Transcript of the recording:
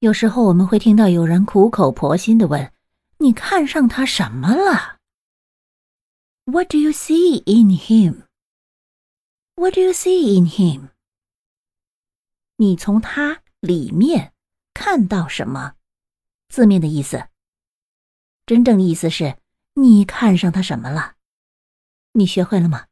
有时候我们会听到有人苦口婆心的问你看上他什么了？What do you see in him? What do you see in him? 你从他里面看到什么？字面的意思真正意思是你看上他什么了？你学会了吗？